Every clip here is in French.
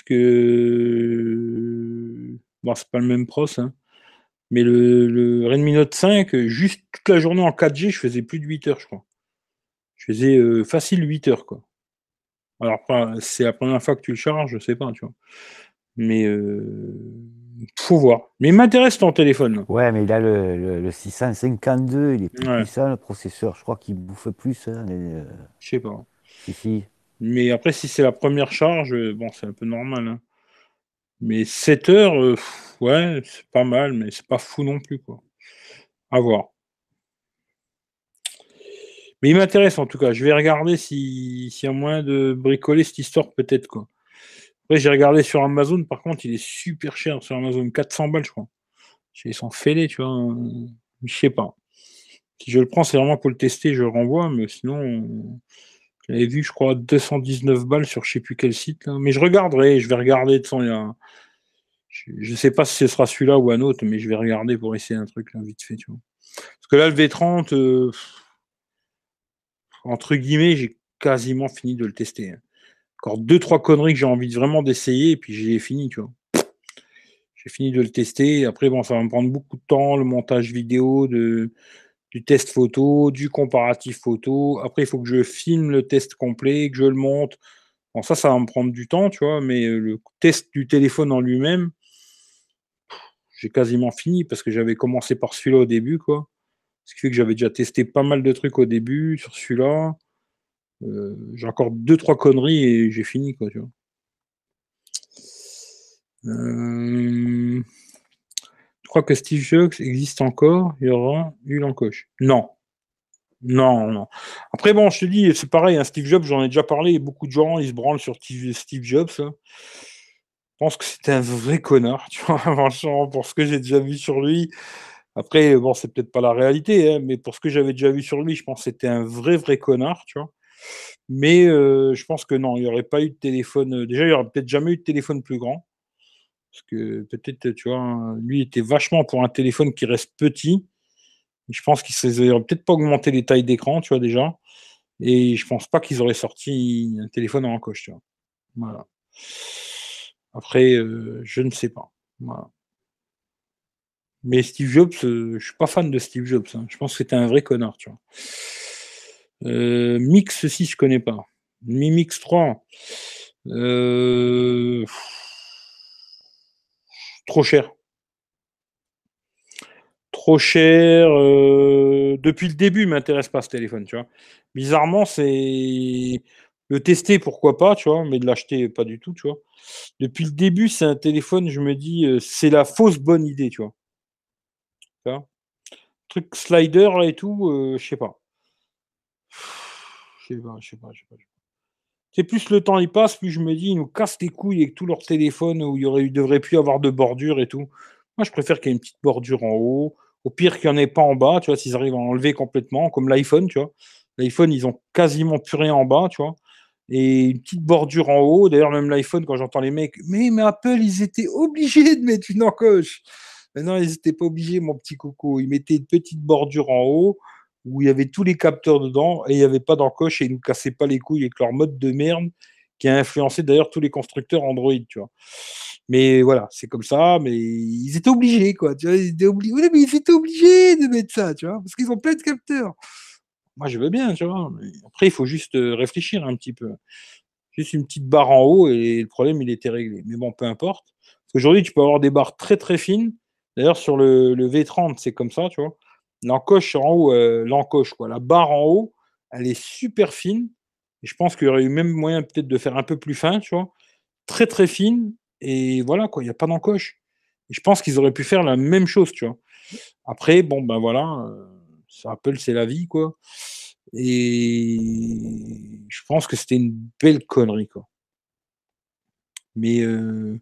Parce que. Bon, c'est pas le même pros, hein. Mais le, le, Redmi Note 5, juste toute la journée en 4G, je faisais plus de 8 heures, je crois. Je faisais euh, facile 8 heures, quoi. Alors, c'est la première fois que tu le charges, je sais pas, tu vois. Mais euh, faut voir. Mais il m'intéresse ton téléphone. Ouais, mais il a le, le, 652, il est plus puissant, le processeur. Je crois qu'il bouffe plus. Hein, euh, Je sais pas. Si, si. Mais après, si c'est la première charge, bon, c'est un peu normal. Hein. Mais 7 heures, euh, ouais, c'est pas mal, mais c'est pas fou non plus, quoi. À voir. Mais il m'intéresse en tout cas. Je vais regarder s'il y a moyen de bricoler cette histoire, peut-être, quoi. Après, j'ai regardé sur Amazon, par contre, il est super cher sur Amazon, 400 balles, je crois. Ils sont fêlés, tu vois. Je sais pas. Si je le prends, c'est vraiment pour le tester, je le renvoie, mais sinon, j'avais vu, je crois, 219 balles sur je sais plus quel site. Mais je regarderai, je vais regarder. De Je ne sais pas si ce sera celui-là ou un autre, mais je vais regarder pour essayer un truc là, vite fait. Tu vois. Parce que là, le V30, euh, entre guillemets, j'ai quasiment fini de le tester. Hein. Encore deux, trois conneries que j'ai envie vraiment d'essayer, et puis j'ai fini, tu vois. J'ai fini de le tester. Après, bon, ça va me prendre beaucoup de temps, le montage vidéo, de, du test photo, du comparatif photo. Après, il faut que je filme le test complet, que je le monte. Bon, ça, ça va me prendre du temps, tu vois, mais le test du téléphone en lui-même, j'ai quasiment fini parce que j'avais commencé par celui-là au début, quoi. Ce qui fait que j'avais déjà testé pas mal de trucs au début sur celui-là. Euh, j'ai encore deux, trois conneries et j'ai fini, quoi, tu vois. Euh crois que Steve Jobs existe encore, il y aura eu l'encoche. Non. Non, non. Après, bon, je te dis, c'est pareil, hein, Steve Jobs, j'en ai déjà parlé, beaucoup de gens, ils se branlent sur Steve Jobs. Je pense que c'était un vrai connard, tu vois, franchement, pour ce que j'ai déjà vu sur lui. Après, bon, c'est peut-être pas la réalité, hein, mais pour ce que j'avais déjà vu sur lui, je pense que c'était un vrai, vrai connard, tu vois. Mais euh, je pense que non, il n'y aurait pas eu de téléphone. Euh, déjà, il n'y aurait peut-être jamais eu de téléphone plus grand. Parce que peut-être, tu vois, lui était vachement pour un téléphone qui reste petit. Je pense qu'ils n'auraient peut-être pas augmenté les tailles d'écran, tu vois, déjà. Et je pense pas qu'ils auraient sorti un téléphone en encoche, tu vois. Voilà. Après, euh, je ne sais pas. Voilà. Mais Steve Jobs, euh, je suis pas fan de Steve Jobs. Hein. Je pense que c'était un vrai connard, tu vois. Euh, Mix 6, je connais pas. Mi Mix 3. Euh, Trop cher. Trop cher. Euh, depuis le début, m'intéresse pas ce téléphone, tu vois. Bizarrement, c'est le tester, pourquoi pas, tu vois, mais de l'acheter, pas du tout, tu vois. Depuis le début, c'est un téléphone, je me dis, euh, c'est la fausse bonne idée, tu vois. Tu vois Truc slider et tout, euh, je sais pas. Je sais pas, je sais pas, je sais pas. C'est plus le temps il passe, plus je me dis, ils nous cassent les couilles avec tous leurs téléphones où il y aurait, devrait plus avoir de bordure et tout. Moi, je préfère qu'il y ait une petite bordure en haut. Au pire, qu'il n'y en ait pas en bas, tu vois, s'ils arrivent à enlever complètement, comme l'iPhone, tu vois. L'iPhone, ils ont quasiment plus rien en bas, tu vois. Et une petite bordure en haut. D'ailleurs, même l'iPhone, quand j'entends les mecs, mais, Apple, ils étaient obligés de mettre une encoche. Mais non, ils n'étaient pas obligés, mon petit coco. Ils mettaient une petite bordure en haut où il y avait tous les capteurs dedans et il n'y avait pas d'encoche et ils ne nous cassaient pas les couilles avec leur mode de merde qui a influencé d'ailleurs tous les constructeurs Android, tu vois. Mais voilà, c'est comme ça, mais ils étaient obligés, quoi. Tu vois, ils étaient obligés, mais ils étaient obligés de mettre ça, tu vois, parce qu'ils ont plein de capteurs. Moi, je veux bien, tu vois. après, il faut juste euh, réfléchir un petit peu. Juste une petite barre en haut et le problème, il était réglé. Mais bon, peu importe. Parce qu'aujourd'hui, tu peux avoir des barres très très fines. D'ailleurs, sur le, le V30, c'est comme ça, tu vois. L'encoche en haut, euh, l'encoche, quoi. La barre en haut, elle est super fine. Je pense qu'il y aurait eu même moyen peut-être de faire un peu plus fin, tu vois. Très très fine. Et voilà, quoi, il n'y a pas d'encoche. Et je pense qu'ils auraient pu faire la même chose, tu vois. Après, bon, ben voilà, euh, ça Apple, c'est la vie, quoi. Et je pense que c'était une belle connerie, quoi. Mais euh,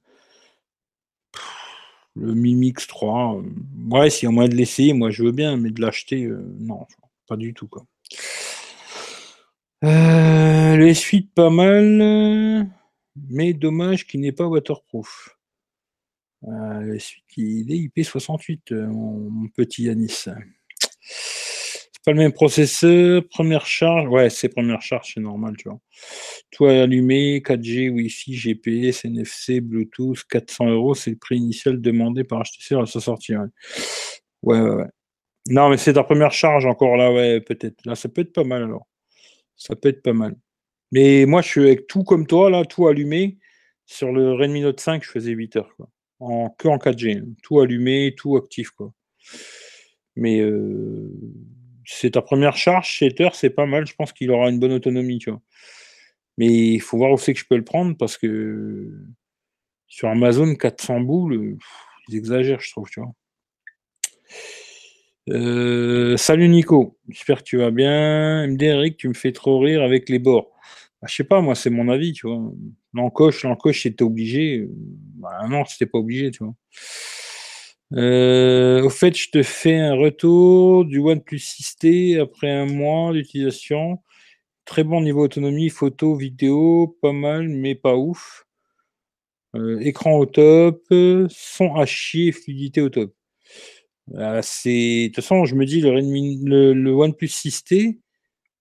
le Mimix 3, euh, ouais, s'il y a moyen de l'essayer, moi je veux bien, mais de l'acheter, euh, non, pas du tout. Quoi. Euh, les suites pas mal, mais dommage qu'il n'est pas waterproof. Euh, les suites, il est IP68, mon, petit Yanis. Pas le même processeur. Première charge. Ouais, c'est première charge, c'est normal, tu vois. Tout allumé, 4G, Wi-Fi, GPS, NFC, Bluetooth, 400 euros, c'est le prix initial demandé par HTC à sa sortie. Ouais, ouais, ouais. Non, mais c'est ta première charge encore là, ouais, peut-être. Là, ça peut être pas mal alors. Ça peut être pas mal. Mais moi, je suis avec tout comme toi, là, tout allumé. Sur le Redmi Note 5, je faisais 8 heures, quoi. En, que en 4G. Tout allumé, tout actif, quoi. Mais euh, c'est ta première charge, 7 heures, c'est pas mal. Je pense qu'il aura une bonne autonomie. Mais il faut voir où c'est que je peux le prendre parce que sur Amazon, 400 boules, ils exagèrent, je trouve. Euh, salut Nico, j'espère que tu vas bien. MD Eric, tu me fais trop rire avec les bords. Bah, je sais pas, moi, c'est mon avis. L'encoche, l'encoche, c'était obligé. Bah, non, c'était pas obligé. Euh, au fait, je te fais un retour du OnePlus 6T après un mois d'utilisation. Très bon niveau autonomie, photo, vidéo, pas mal, mais pas ouf. Euh, écran au top, son à chier, fluidité au top. Euh, de toute façon, je me dis le, le, OnePlus 6T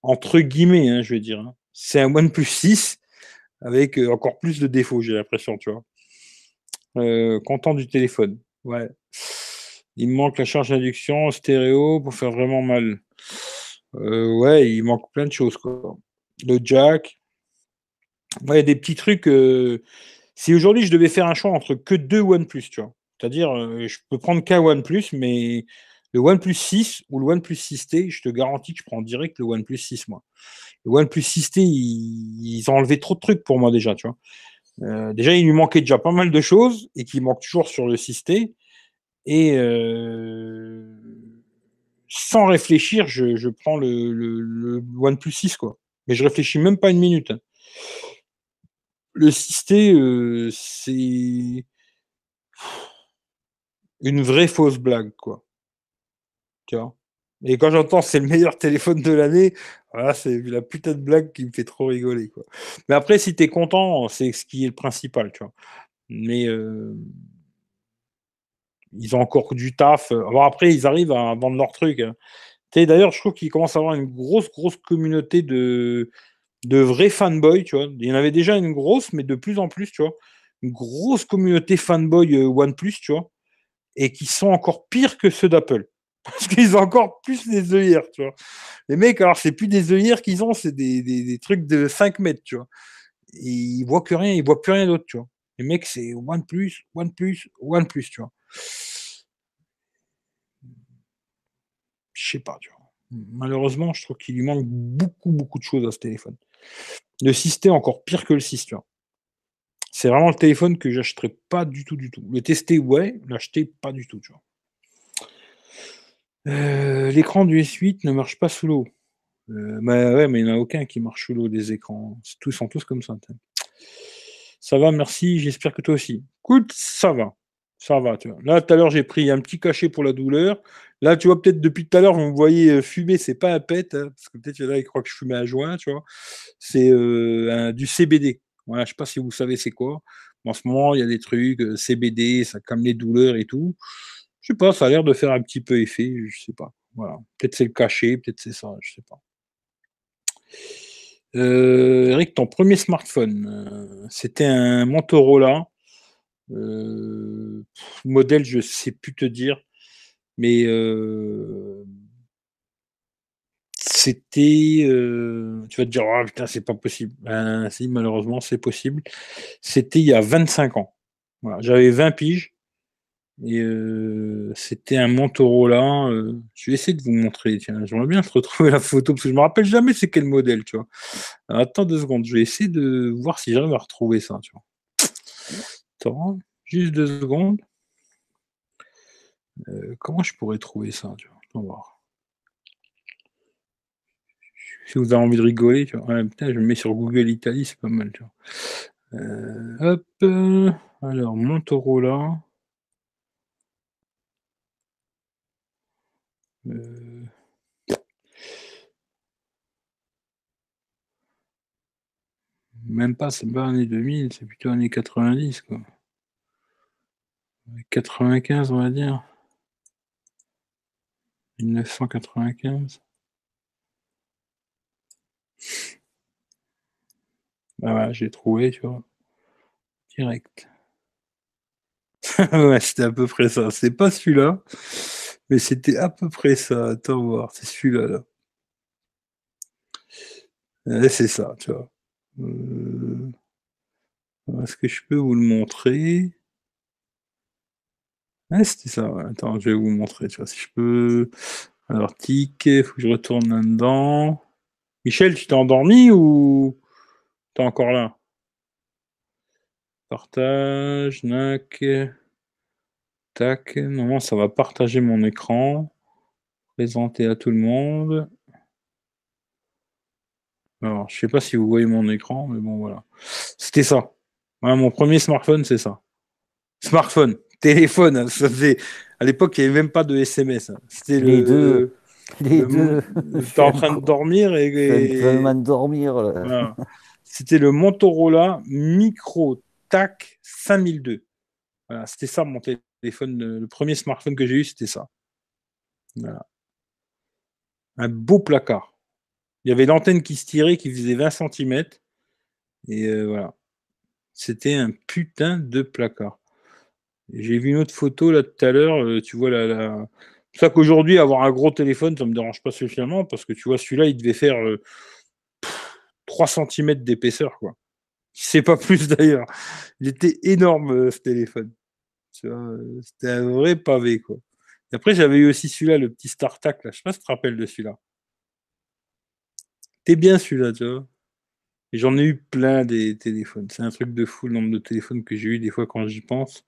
entre guillemets, hein, je vais dire, hein, c'est un OnePlus 6 avec encore plus de défauts, j'ai l'impression, tu vois. content du téléphone. Ouais. Il me manque la charge d'induction stéréo pour faire vraiment mal. Euh, ouais, il manque plein de choses. Quoi. Le jack. Ouais, des petits trucs. Euh, si aujourd'hui je devais faire un choix entre que deux OnePlus, tu vois. C'est-à-dire, euh, je peux prendre qu'un OnePlus, mais le OnePlus 6 ou le OnePlus 6T, je te garantis que je prends direct le OnePlus 6, moi. Le OnePlus 6T, ils, ils ont enlevé trop de trucs pour moi déjà, tu vois. Déjà, il lui manquait déjà pas mal de choses et qui manque toujours sur le 6T. Et euh, sans réfléchir, je, prends le, OnePlus 6, quoi. Mais je réfléchis même pas une minute. Le 6T, euh, c'est une vraie fausse blague, quoi. Tu vois? Et quand j'entends c'est le meilleur téléphone de l'année, voilà, c'est la putain de blague qui me fait trop rigoler. Quoi. Mais après, si tu es content, c'est ce qui est le principal, tu vois. Mais euh, ils ont encore du taf. Alors après, ils arrivent à vendre leur truc. D'ailleurs, je trouve qu'ils commencent à avoir une grosse, grosse communauté de, de vrais fanboys, tu vois. Il y en avait déjà une grosse, mais de plus en plus, tu vois. Une grosse communauté fanboy euh, OnePlus, tu vois. Et qui sont encore pires que ceux d'Apple parce qu'ils ont encore plus des œillères, tu vois. Les mecs, alors, c'est plus des œillères qu'ils ont, c'est des, trucs de 5 mètres, tu vois. Ils voient que rien, ils voient plus rien d'autre, tu vois. Les mecs, c'est One plus, One plus, One plus, tu vois. Je sais pas. Malheureusement, je trouve qu'il lui manque beaucoup, beaucoup de choses à ce téléphone. Le 6 encore pire que le 6, tu vois. C'est vraiment le téléphone que j'achèterais pas du tout, du tout. Le tester, ouais, l'acheter, pas du tout, tu vois. Euh, l'écran du S8 ne marche pas sous l'eau. Euh, bah ouais, mais il n'y en a aucun qui marche sous l'eau des écrans. Tous sont tous comme ça. Ça va, merci. J'espère que toi aussi. Écoute, ça va. Ça va, tu vois. Là, tout à l'heure, j'ai pris un petit cachet pour la douleur. Là, tu vois, peut-être depuis tout à l'heure, vous me voyez euh, fumer, c'est pas un pet, hein, parce que peut-être il y en a qui croient que je fumais un joint, tu vois. C'est du CBD. Voilà, je sais pas si vous savez c'est quoi. En ce moment, il y a des trucs, CBD, ça calme les douleurs et tout. Je sais pas, ça a l'air de faire un petit peu effet, je sais pas. Voilà. Peut-être c'est le cachet, peut-être c'est ça, je sais pas. Euh, Eric, ton premier smartphone, euh, c'était un Motorola. Euh, modèle, je sais plus te dire, mais c'était. tu vas te dire, oh, putain, c'est pas possible. Ben, si, malheureusement, c'est possible. C'était il y a 25 ans. J'avais 20 piges. Et euh, c'était un Motorola. Euh, je vais essayer de vous montrer. Tiens, j'aimerais bien retrouver la photo parce que je me rappelle jamais c'est quel modèle, tu vois. attends deux secondes. Je vais essayer de voir si j'arrive à retrouver ça. Attends, juste deux secondes. Euh, comment je pourrais trouver ça, On va voir. Si vous avez envie de rigoler, je me mets sur Google Italie, c'est pas mal, tu vois. hop. Alors, Motorola. Euh, même pas, c'est pas année 2000, c'est plutôt année 90, quoi. 95, on va dire. 1995. Ah ouais, j'ai trouvé, tu vois. Direct. ouais, c'était à peu près ça. C'est pas celui-là, mais c'était à peu près ça. Attends voir, c'est celui-là là. c'est ça, tu vois. Euh, est-ce que je peux vous le montrer? Ouais, c'était ça. Attends, je vais vous montrer, si je peux. Alors, tic, il faut que je retourne là-dedans. Michel, tu t'es endormi ou t'es encore là? Partage, nac. Tac. Normalement, ça va partager mon écran. Présenter à tout le monde. Alors, je sais pas si vous voyez mon écran, mais bon, voilà. C'était ça. mon premier smartphone, c'est ça. Smartphone, téléphone. Ça faisait... À l'époque, il n'y avait même pas de SMS. C'était les deux. Les deux. Es en train de dormir et. et... de dormir. C'était le Motorola Micro TAC 5002. Voilà, c'était ça mon téléphone. Le premier smartphone que j'ai eu, c'était ça. Voilà. Un beau placard. Il y avait l'antenne qui se tirait qui faisait 20 cm. Et euh, voilà. C'était un putain de placard. J'ai vu une autre photo là tout à l'heure. Euh, tu vois la. C'est ça qu'aujourd'hui, avoir un gros téléphone, ça ne me dérange pas spécialement parce que tu vois, celui-là, il devait faire 3 euh, cm d'épaisseur, quoi. C'est pas plus d'ailleurs. Il était énorme ce téléphone. C'était un vrai pavé, quoi. Après, j'avais eu aussi celui-là, le petit StarTac, là. Je sais pas si tu te rappelles de celui-là. T'es bien celui-là, tu vois. Et j'en ai eu plein des téléphones. C'est un truc de fou le nombre de téléphones que j'ai eu des fois quand j'y pense.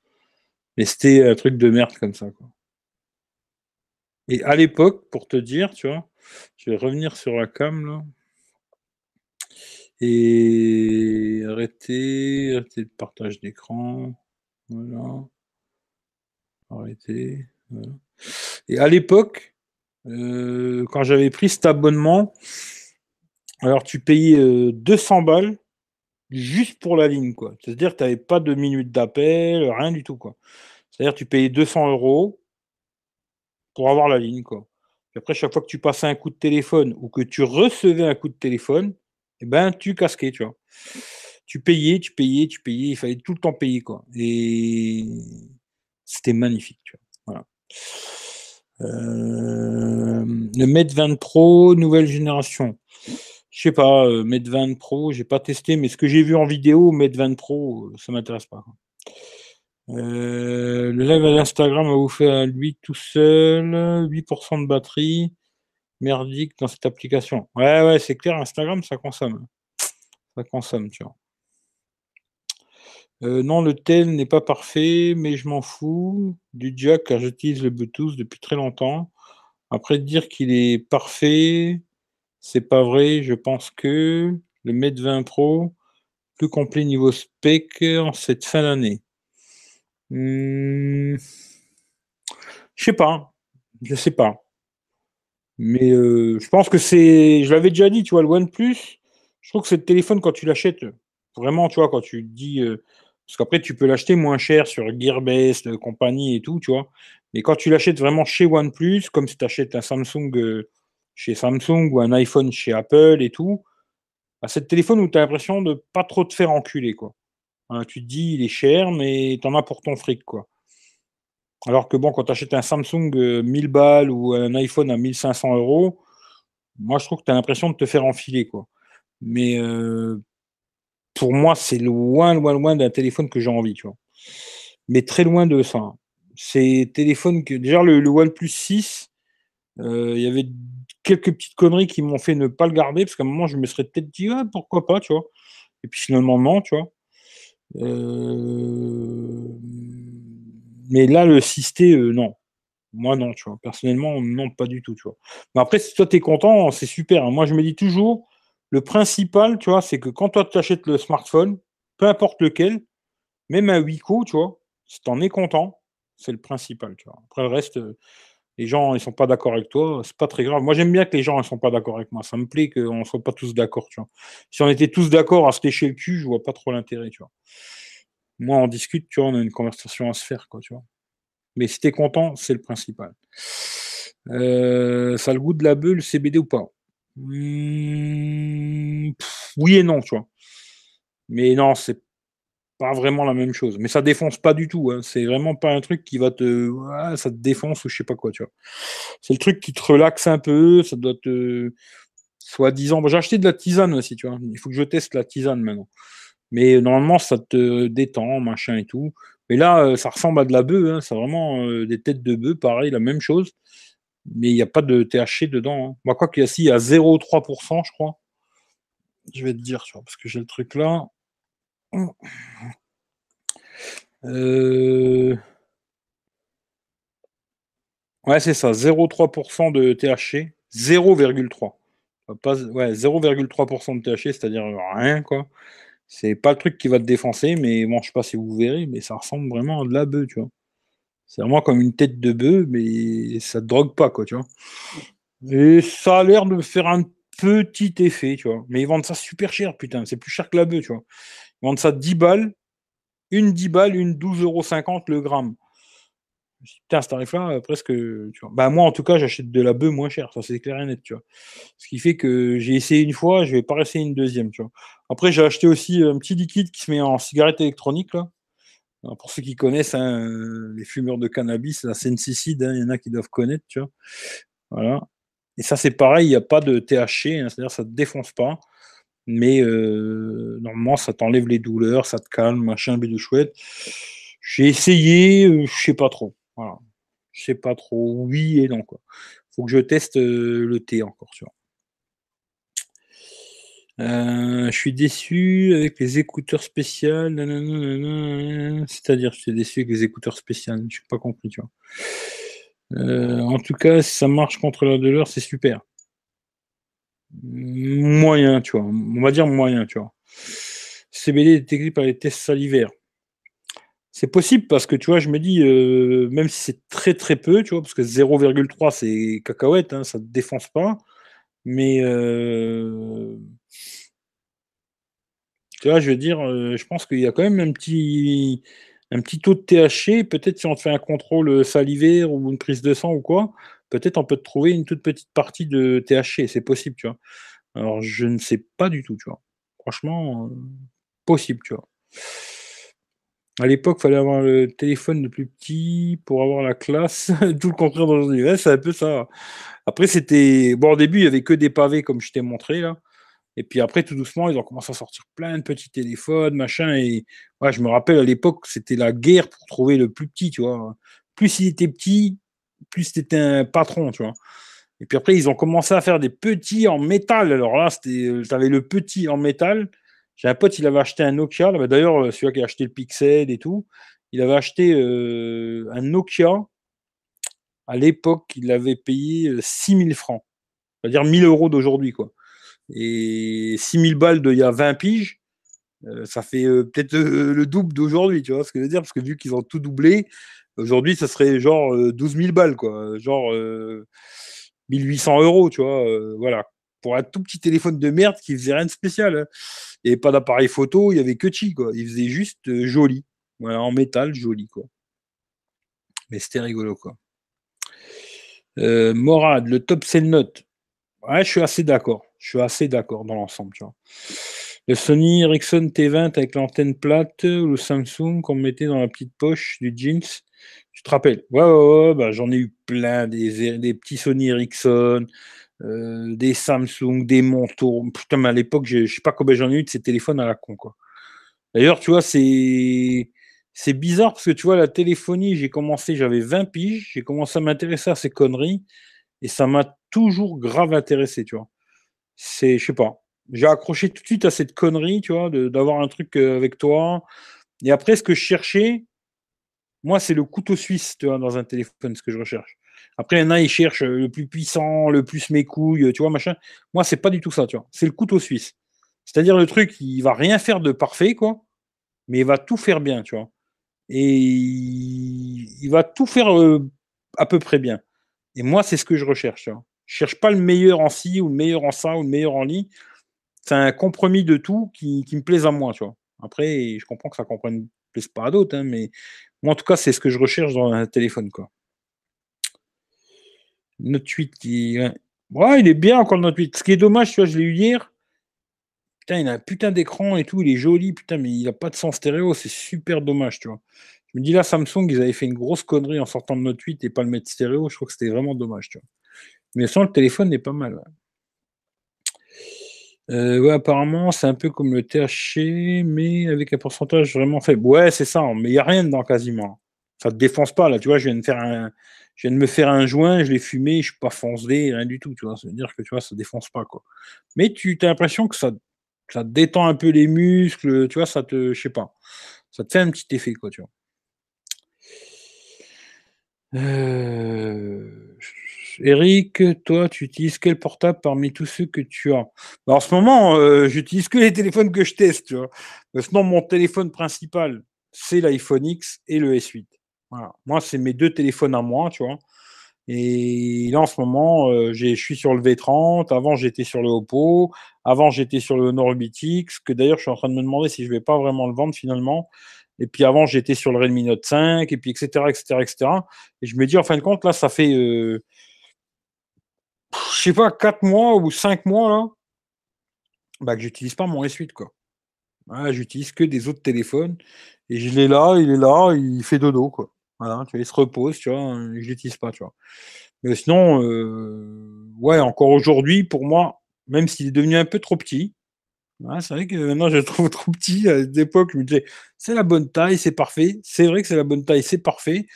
Mais c'était un truc de merde comme ça. Et à l'époque, pour te dire, tu vois, je vais revenir sur la cam là. Et arrêter, arrêter le partage d'écran. Voilà. Arrêter. Et à l'époque, euh, quand j'avais pris cet abonnement, alors tu payais 200 euh, balles juste pour la ligne, quoi. C'est-à-dire que tu n'avais pas de minutes d'appel, rien du tout, quoi. C'est-à-dire tu payais 200 euros pour avoir la ligne, quoi. après, chaque fois que tu passais un coup de téléphone ou que tu recevais un coup de téléphone, eh ben, tu casquais, tu vois. Tu payais, tu payais, tu payais, il fallait tout le temps payer, quoi. Et c'était magnifique, tu vois. Voilà. Euh, le Mate 20 Pro, nouvelle génération. Je sais pas, euh, Mate 20 Pro, j'ai pas testé, mais ce que j'ai vu en vidéo, Mate 20 Pro, euh, ça m'intéresse pas. Euh, le live à Instagram a vous fait à lui tout seul, 8% de batterie, merdique dans cette application. Ouais, ouais, c'est clair, Instagram, ça consomme. Ça consomme, tu vois. non, le tel n'est pas parfait, mais je m'en fous du jack car j'utilise le Bluetooth depuis très longtemps. Après, dire qu'il est parfait, c'est pas vrai. Je pense que le Mate 20 Pro, plus complet niveau spec en cette fin d'année. Hmm. Je sais pas. Je sais pas. Mais euh, je pense que c'est. Je l'avais déjà dit, tu vois, le OnePlus, je trouve que c'est le téléphone quand tu l'achètes. Vraiment, tu vois, quand tu dis. Euh, parce qu'après, tu peux l'acheter moins cher sur Gearbest, euh, compagnie et tout, tu vois. Mais quand tu l'achètes vraiment chez OnePlus, comme si tu achètes un Samsung chez Samsung ou un iPhone chez Apple et tout, bah, c'est le téléphone où tu as l'impression de pas trop te faire enculer, quoi. tu te dis, il est cher, mais tu en as pour ton fric. Alors que bon, quand tu achètes un Samsung 1000 euh, balles ou un iPhone à 1500 euros, moi je trouve que tu as l'impression de te faire enfiler, quoi. Mais euh, pour moi, c'est loin, loin, loin d'un téléphone que j'ai envie, tu vois. Mais très loin de ça. Hein. C'est téléphone que. Déjà, le, le OnePlus 6, euh, il y avait quelques petites conneries qui m'ont fait ne pas le garder, parce qu'à un moment, je me serais peut-être dit, ah, pourquoi pas, tu vois. Et puis finalement, non, tu vois. Euh, mais là, le 6T, euh, non. Moi, non, tu vois. Personnellement, non, pas du tout, tu vois. Mais après, si toi, tu es content, c'est super. Hein. Moi, je me dis toujours, le principal, tu vois, c'est que quand toi, tu achètes le smartphone, peu importe lequel, même un Wiko, tu vois, si tu en es content, c'est le principal, tu vois. Après, le reste, les gens ils sont pas d'accord avec toi, c'est pas très grave. Moi j'aime bien que les gens ne sont pas d'accord avec moi. Ça me plaît qu'on ne soit pas tous d'accord, tu vois. Si on était tous d'accord à se lécher le cul, je vois pas trop l'intérêt, tu vois. Moi on discute, tu vois, on a une conversation à se faire, quoi, tu vois. Mais si tu es content, c'est le principal. Euh, ça le goût de la bulle, CBD ou pas? Mmh, oui et non, tu vois. Mais non, c'est pas vraiment la même chose. Mais ça défonce pas du tout. Hein. C'est vraiment pas un truc qui va te. ça te défonce ou je sais pas quoi, tu vois. C'est le truc qui te relaxe un peu. Ça doit te. Soi-disant. j'ai acheté de la tisane aussi, tu vois. Il faut que je teste la tisane maintenant. Mais normalement, ça te détend, machin et tout. Mais là, euh, ça ressemble à de la bœuf. Hein. C'est vraiment euh, des têtes de bœuf, pareil, la même chose. Mais il n'y a pas de THC dedans. Hein. Moi, quoi qu'il y a, si, il y a 0,3%, je crois. Je vais te dire, parce que j'ai le truc là. Euh, ouais, c'est ça, 0,3% de THC, 0,3. Ouais, 0,3% de THC, c'est-à-dire rien, quoi. C'est pas le truc qui va te défoncer, mais bon, je sais pas si vous verrez, mais ça ressemble vraiment à de la bœuf, tu vois. C'est vraiment comme une tête de bœuf, mais ça te drogue pas, quoi, tu vois. Et ça a l'air de faire un petit effet, tu vois. Mais ils vendent ça super cher, putain. C'est plus cher que la bœuf, tu vois. Vendent ça 10 balles. Une 10 balles, une 12,50 euros le gramme. Putain, ce tarif-là, euh, presque. Bah, moi, en tout cas, j'achète de la bœuf moins cher. Ça, c'est clair et net, tu vois. Ce qui fait que j'ai essayé une fois, je vais pas essayer une deuxième, tu vois. Après, j'ai acheté aussi un petit liquide qui se met en cigarette électronique, là. pour ceux qui connaissent hein, les fumeurs de cannabis, la sencicide, hein, il y en a qui doivent connaître, tu vois. Voilà. Et ça, c'est pareil, il n'y a pas de THC, hein, c'est-à-dire ça ne défonce pas. Mais euh, normalement, ça t'enlève les douleurs, ça te calme, machin, de chouette. J'ai essayé, euh, je sais pas trop. Voilà. Je sais pas trop. Oui et non, quoi. Faut que je teste euh, le thé encore, tu vois. je suis déçu avec les écouteurs spéciaux. C'est-à-dire, je suis déçu avec les écouteurs spéciaux. Je suis pas compris, tu vois. Euh, en tout cas, si ça marche contre la douleur, c'est super. Moyen, tu vois. On va dire moyen, tu vois. CBD détecté par les tests salivaires. C'est possible parce que tu vois, je me dis, euh, même si c'est très très peu, tu vois, parce que 0,3 c'est cacahuète, hein, ça ne défonce pas. Mais euh, tu vois, je veux dire, je pense qu'il y a quand même un petit un petit taux de THC, peut-être si on te fait un contrôle salivaire ou une prise de sang ou quoi, peut-être on peut trouver une toute petite partie de THC, c'est possible, tu vois. Alors je ne sais pas du tout, tu vois. Franchement, euh, possible, tu vois. À l'époque, fallait avoir le téléphone le plus petit pour avoir la classe. tout le contraire d'aujourd'hui. Ouais, c'est un peu ça. Après, c'était. Bon, au début, il n'y avait que des pavés, comme je t'ai montré, là. Et puis après, tout doucement, ils ont commencé à sortir plein de petits téléphones, machin. Et ouais, je me rappelle à l'époque, c'était la guerre pour trouver le plus petit, tu vois. Plus il était petit, plus c'était un patron, tu vois. Et puis après, ils ont commencé à faire des petits en métal. Alors là, euh, tu avais le petit en métal. J'ai un pote, il avait acheté un Nokia. Bah, d'ailleurs, euh, celui qui a acheté le Pixel et tout, il avait acheté euh, un Nokia. À l'époque, il avait payé 6000 francs. C'est-à-dire 1000 euros d'aujourd'hui, quoi. Et 6000 balles d'il y a 20 piges, ça fait peut-être le double d'aujourd'hui, tu vois ce que je veux dire? Parce que vu qu'ils ont tout doublé, aujourd'hui, ça serait genre 12 000 balles, quoi. Genre 1800 euros, tu vois. voilà. Pour un tout petit téléphone de merde qui faisait rien de spécial. Hein. N'y avait pas d'appareil photo, il y avait que chi, quoi. Il faisait juste joli. Voilà, en métal, joli, quoi. Mais c'était rigolo, quoi. Morad, le top c'est note. Ouais, je suis assez d'accord. Je suis assez d'accord dans l'ensemble, tu vois. Le Sony Ericsson T20 avec l'antenne plate ou le Samsung qu'on mettait dans la petite poche du jeans. Tu te rappelles? Ouais, ouais, ouais bah, j'en ai eu plein, des, des petits Sony Ericsson, euh, des Samsung, des manteaux. Putain, mais à l'époque, je sais pas combien j'en ai eu de ces téléphones à la con. D'ailleurs, tu vois, c'est c'est bizarre parce que tu vois, la téléphonie, j'ai commencé, j'avais 20 piges, j'ai commencé à m'intéresser à ces conneries et ça m'a toujours grave intéressé, tu vois. C'est, je sais pas, j'ai accroché tout de suite à cette connerie, tu vois, d'avoir un truc euh, avec toi. Et après, ce que je cherchais, moi, c'est le couteau suisse, tu vois, dans un téléphone, ce que je recherche. Après, il y en a, ils cherchent le plus puissant, le plus mes couilles, tu vois, machin. Moi, c'est pas du tout ça, tu vois. C'est le couteau suisse. C'est-à-dire le truc, il va rien faire de parfait, quoi, mais il va tout faire bien, tu vois. Et il va tout faire euh, à peu près bien. Et moi, c'est ce que je recherche. Je cherche pas le meilleur en ci ou le meilleur en ça ou le meilleur en lit. C'est un compromis de tout qui, me plaise à moi. Tu vois. Après, je comprends que ça ne plaise pas à d'autres, hein, mais moi, en tout cas, c'est ce que je recherche dans un téléphone. Quoi. Note 8 qui. Ouais, il est bien encore le Note 8. Ce qui est dommage, tu vois, je l'ai eu hier. Putain, il a un putain d'écran et tout, il est joli, putain, mais il a pas de son stéréo, c'est super dommage, tu vois. Je me dis là, Samsung, ils avaient fait une grosse connerie en sortant de Note 8 et pas le mettre stéréo, je crois que c'était vraiment dommage, tu vois. Mais sans le téléphone n'est pas mal. Euh, ouais, apparemment, c'est un peu comme le THC, mais avec un pourcentage vraiment faible. Ouais, c'est ça, mais il n'y a rien dedans quasiment. Ça te défonce pas, là, tu vois, je viens de me faire un joint, je l'ai fumé, je suis pas foncé, rien du tout, tu vois. Ça veut dire que tu vois, ça défonce pas, quoi. Mais tu as l'impression que ça, ça te détend un peu les muscles, tu vois, ça te. Je sais pas. Ça te fait un petit effet, quoi, tu vois. Euh... Eric, toi, tu utilises quel portable parmi tous ceux que tu as? Bah, En ce moment, euh, j'utilise que les téléphones que je teste. Tu vois. Sinon, mon téléphone principal, c'est l'iPhone X et le S8. Voilà. Moi, c'est mes deux téléphones à moi, tu vois. Et là, en ce moment, euh, je suis sur le V30. Avant, j'étais sur le Oppo. Avant, j'étais sur le Honor 8X, que d'ailleurs, je suis en train de me demander si je vais pas vraiment le vendre finalement. Et puis avant, j'étais sur le Redmi Note 5, et puis etc., etc., etc. Et je me dis, en fin de compte, là, ça fait, euh, je sais pas, 4 mois ou 5 mois, là, bah, que j'utilise pas mon S8, quoi. j'utilise que des autres téléphones. Et je l'ai là, il est là, il fait dodo, quoi. Voilà, tu vois, il se repose, tu vois, je l'utilise pas, tu vois. Mais sinon, euh, ouais, encore aujourd'hui, pour moi, même s'il est devenu un peu trop petit, c'est vrai que maintenant je le trouve trop petit. À l'époque, je me disais, c'est la bonne taille, c'est parfait. C'est vrai que c'est la bonne taille, c'est parfait.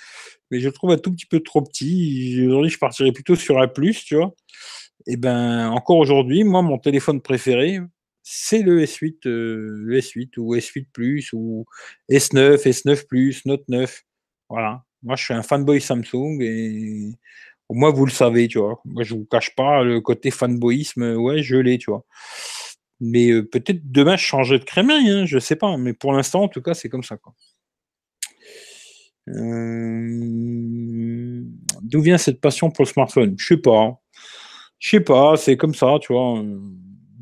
Mais je le trouve un tout petit peu trop petit. Aujourd'hui, je partirais plutôt sur un plus, tu vois. Et ben, encore aujourd'hui, moi, mon téléphone préféré, c'est le S8, euh, le S8 ou S8 Plus ou S9, S9 Plus, Note 9. Voilà. Moi, je suis un fanboy Samsung et au moins, vous le savez, tu vois. Moi, je vous cache pas le côté fanboyisme. Ouais, je l'ai, tu vois. Mais euh, peut-être demain, je changerai de crémerie, hein, je sais pas. Mais pour l'instant, en tout cas, c'est comme ça. Quoi. Euh, d'où vient cette passion pour le smartphone? Je sais pas. Je sais pas, c'est comme ça, tu vois.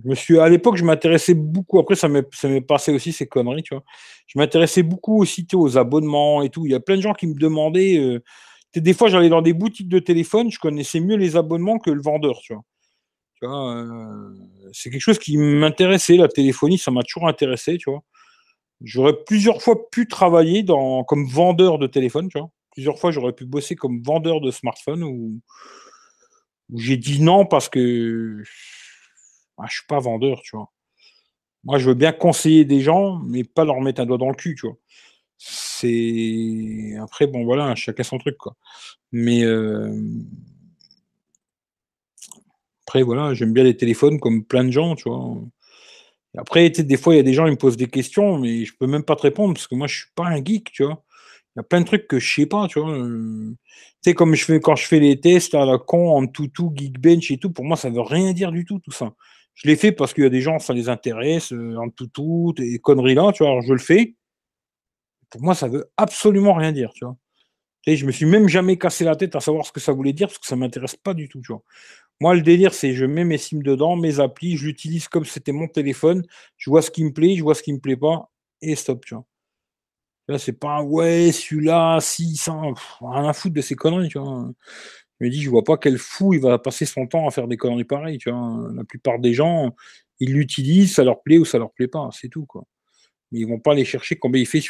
Je me suis, à l'époque, je m'intéressais beaucoup. Après, ça m'est, passé aussi ces conneries, tu vois. Je m'intéressais beaucoup aussi aux abonnements et tout. Il y a plein de gens qui me demandaient. Euh, des fois, j'allais dans des boutiques de téléphone, je connaissais mieux les abonnements que le vendeur, tu vois. Euh, c'est quelque chose qui m'intéressait, la téléphonie, ça m'a toujours intéressé, tu vois. J'aurais plusieurs fois pu travailler dans, comme vendeur de téléphone, tu vois. Plusieurs fois, j'aurais pu bosser comme vendeur de smartphone ou j'ai dit non parce que ah, je suis pas vendeur, tu vois. Moi, je veux bien conseiller des gens, mais pas leur mettre un doigt dans le cul, tu vois. C'est après, bon, voilà, chacun son truc, quoi. Mais euh, après, voilà, j'aime bien les téléphones comme plein de gens, tu vois. Après, des fois, il y a des gens qui me posent des questions, mais je peux même pas te répondre parce que moi, je suis pas un geek, tu vois. Il y a plein de trucs que je sais pas, tu vois. Tu sais, comme je fais quand je fais les tests à la con, en toutou, Geekbench et tout, pour moi, ça veut rien dire du tout, tout ça. Je l'ai fait parce qu'il y a des gens, ça les intéresse, euh, en toutou, et conneries là, tu vois. Alors, je le fais. Pour moi, ça veut absolument rien dire, tu vois. Et je me suis même jamais cassé la tête à savoir ce que ça voulait dire parce que ça m'intéresse pas du tout, tu vois. Moi, le délire, c'est je mets mes sims dedans, mes applis, je l'utilise comme c'était mon téléphone, je vois ce qui me plaît, je vois ce qui me plaît pas, et stop, tu vois. Là, c'est pas ouais, celui-là, si, ça, rien à foutre de ces conneries, tu vois. Je me dis, je vois pas quel fou il va passer son temps à faire des conneries pareilles, tu vois. La plupart des gens, ils l'utilisent, ça leur plaît ou ça leur plaît pas, c'est tout, quoi. Mais ils vont pas aller chercher combien il fait sur